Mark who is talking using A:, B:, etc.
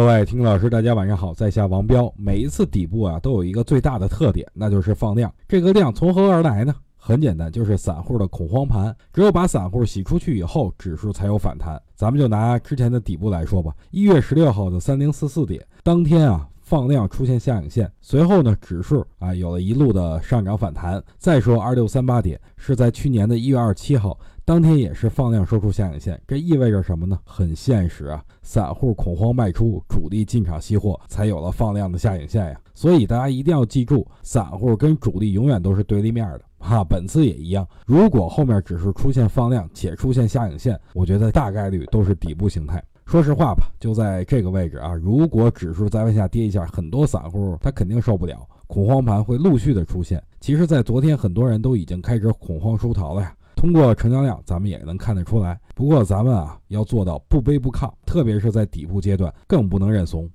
A: 各位听老师，大家晚上好，在下王彪。每一次底部啊，都有一个最大的特点，那就是放量。这个量从何而来呢？很简单，就是散户的恐慌盘。只有把散户洗出去以后，指数才有反弹。咱们就拿之前的底部来说吧，一月十六号的三零四四点，当天啊放量出现下影线，随后呢指数啊有了一路的上涨反弹。再说二六三八点是在去年的一月二十七号。当天也是放量收出下影线，这意味着什么呢？很现实啊，散户恐慌卖出，主力进场吸货，才有了放量的下影线呀。所以大家一定要记住，散户跟主力永远都是对立面的哈。本次也一样，如果后面指数出现放量且出现下影线，我觉得大概率都是底部形态。说实话吧，就在这个位置啊，如果指数再往下跌一下，很多散户他肯定受不了，恐慌盘会陆续的出现。其实，在昨天很多人都已经开始恐慌出逃了呀。通过成交量，咱们也能看得出来。不过，咱们啊要做到不卑不亢，特别是在底部阶段，更不能认怂。